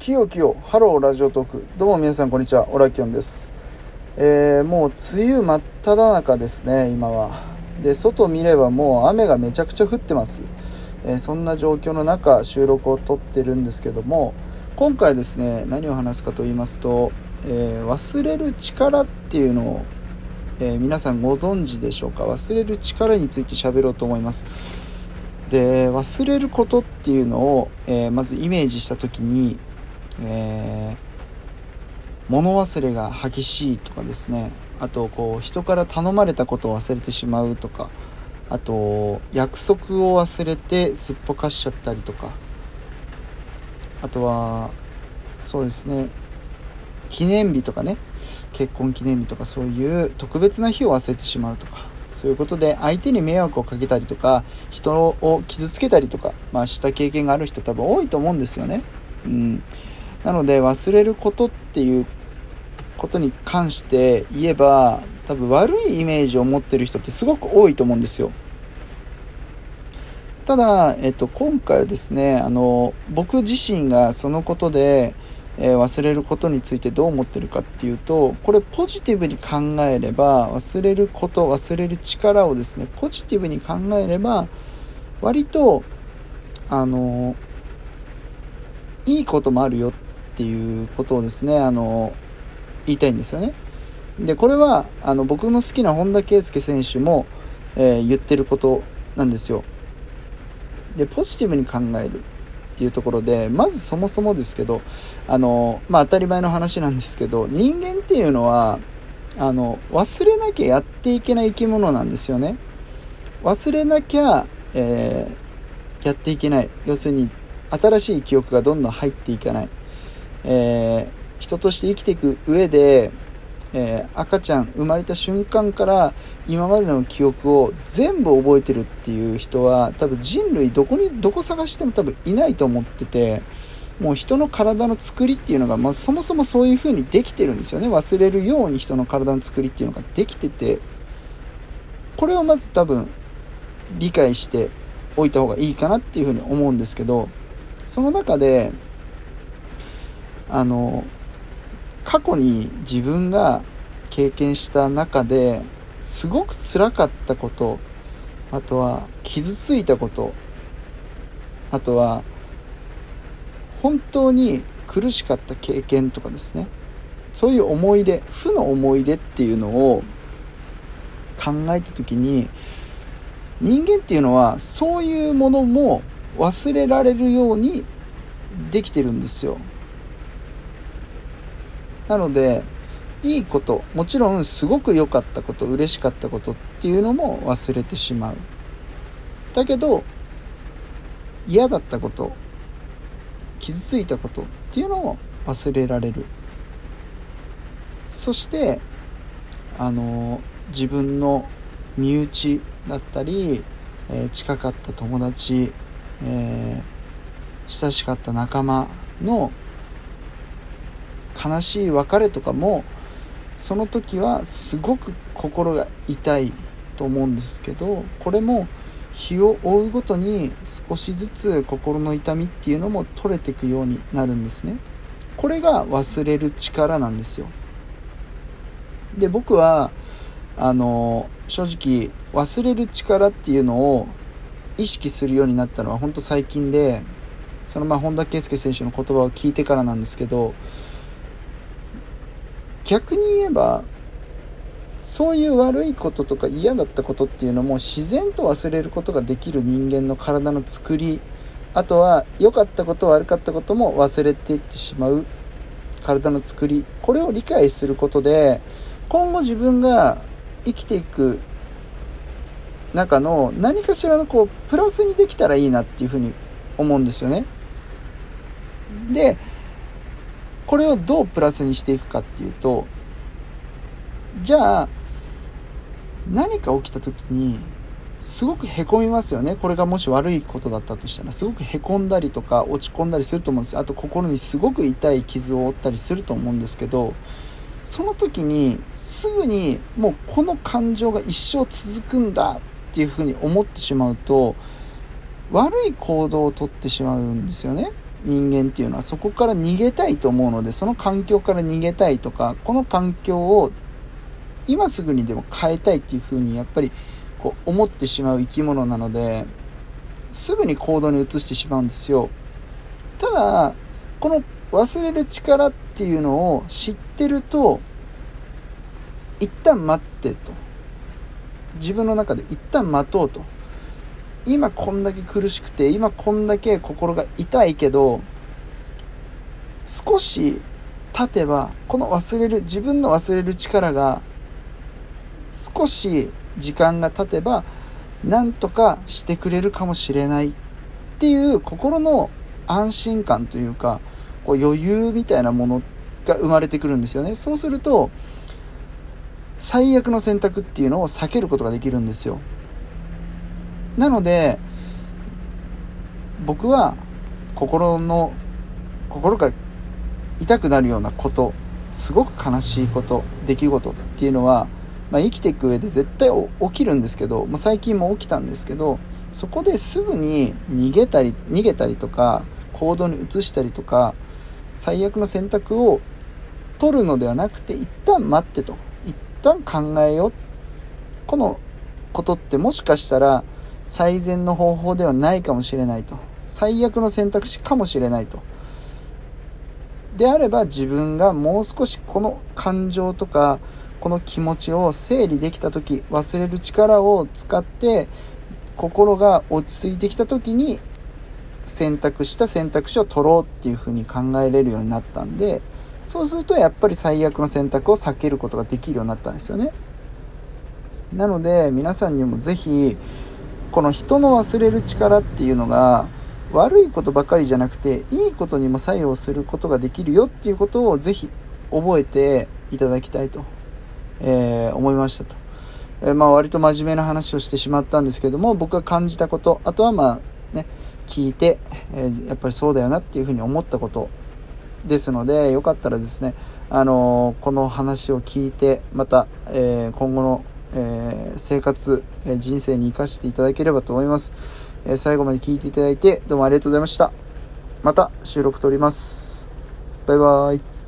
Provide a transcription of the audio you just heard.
きよきよハローラジオトーク。どうも皆さんこんにちは。オラキオンです。えー、もう梅雨真っ只中ですね今は。で外見ればもう雨がめちゃくちゃ降ってます、えー、そんな状況の中収録を撮ってるんですけども今回ですね何を話すかと言いますと、えー、忘れる力っていうのを、え皆さんご存知でしょうか？忘れる力について喋ろうと思います。で忘れることっていうのを、えまずイメージした時にえ。ー、物忘れが激しいとかですね。あとこう人から頼まれたことを忘れてしまうとか。あと約束を忘れてすっぽかしちゃったりとか。あとはそうですね。記念日とかね。結婚記念日とかそういう特別な日を忘れてしまうとか。そういうことで相手に迷惑をかけたりとか人を傷つけたりとか、まあ、した経験がある人多分多いと思うんですよね。うん、なので忘れることっていうことに関して言えば多分悪いイメージを持ってる人ってすごく多いと思うんですよ。ただ、えっと、今回はですねあの僕自身がそのことで、えー、忘れることについてどう思ってるかっていうとこれポジティブに考えれば忘れること忘れる力をですねポジティブに考えれば割とあのいいこともあるよってていうことをですねあの言いたいんですよね。でこれはあの僕の好きな本田圭佑選手も、えー、言ってることなんですよ。でポジティブに考えるっていうところでまずそもそもですけどあの、まあ、当たり前の話なんですけど人間っていうのはあの忘れなきゃやっていけない生き物なんですよね。忘れなきゃ、えー、やっていけない要するに新しい記憶がどんどん入っていかないえー、人として生きていく上で、えー、赤ちゃん生まれた瞬間から今までの記憶を全部覚えてるっていう人は多分人類どこにどこ探しても多分いないと思っててもう人の体の作りっていうのが、まあ、そもそもそういう風にできてるんですよね。忘れるように人の体の作りっていうのができててこれをまず多分理解しておいた方がいいかなっていうふうに思うんですけどその中であの過去に自分が経験した中ですごく辛かったことあとは傷ついたことあとは本当に苦しかった経験とかですね。そういう思い出負の思い出っていうのを考えた時に人間っていうのはそういうものも忘れられるようにできてるんですよ。なのでいいこともちろんすごく良かったこと嬉しかったことっていうのも忘れてしまう。だけど嫌だったこと傷ついたことっていうのを忘れられる。そしてあの自分の身内だったり、えー、近かった友達、えー、親しかった仲間の悲しい別れとかもその時はすごく心が痛いと思うんですけどこれも日を追うごとに少しずつ心の痛みっていうのも取れていくようになるんですね。これが忘れる力なんですよ。で僕はあの正直忘れる力っていうのを意識するようになったのは本当最近でそのま本田圭佑選手の言葉を聞いてからなんですけど逆に言えばそういう悪いこととか嫌だったことっていうのも自然と忘れることができる人間の体の作りあとは良かったこと悪かったことも忘れていってしまう体の作りこれを理解することで今後自分が生きていく中の何かしらのこうプラスにできたらいいなっていうふうに思うんですよね。でこれをどうプラスにしていくかっていうとじゃあ何か起きた時にすごくへこみますよね。これがもし悪いことだったとしたらすごくへこんだりとか落ち込んだりすると思うんですあと心にすごく痛い傷を負ったりすると思うんですけどその時にすぐにもうこの感情が一生続くんだっていうふうに思ってしまうと悪い行動をとってしまうんですよね。人間っていうのはそこから逃げたいと思うのでその環境から逃げたいとかこの環境を今すぐにでも変えたいっていうふうにやっぱりこう思ってしまう生き物なのですぐに行動に移してしまうんですよ。ただこの忘れる力っていうのを知ってると一旦待ってと。自分の中で一旦待とうと。今こんだけ苦しくて今こんだけ心が痛いけど少し経てばこの忘れる自分の忘れる力が少し時間が経てば何とかしてくれるかもしれないっていう心の安心感というかこう余裕みたいなものが生まれてくるんですよね。そうすると最悪の選択っていうのを避けることができるんですよ。なので僕は心の心が痛くなるようなことすごく悲しいこと出来事っていうのは、まあ、生きていく上で絶対起きるんですけど、まあ、最近も起きたんですけどそこですぐに逃げたり逃げたりとか行動に移したりとか最悪の選択を取るのではなくて一旦待ってと。一旦考えよう。このことってもしかしたら最善の方法ではないかもしれないと。最悪の選択肢かもしれないと。であれば自分がもう少しこの感情とかこの気持ちを整理できた時忘れる力を使って心が落ち着いてきた時に選択した選択肢を取ろうっていうふうに考えれるようになったんでそうするとやっぱり最悪の選択を避けることができるようになったんですよね。なので皆さんにも是非この人の忘れる力っていうのが悪いことばかりじゃなくていいことにも作用することができるよっていうことをぜひ覚えていただきたいと、えー、思いましたと、えー、まあ割と真面目な話をしてしまったんですけども僕が感じたことあとはまあね聞いて、えー、やっぱりそうだよなっていうふうに思ったことですのでよかったらですねあのこの話を聞いてまた、え今後のえー、生活、えー、人生に生かしていただければと思います、えー、最後まで聞いていただいてどうもありがとうございました。また収録撮ります。バイバーイ。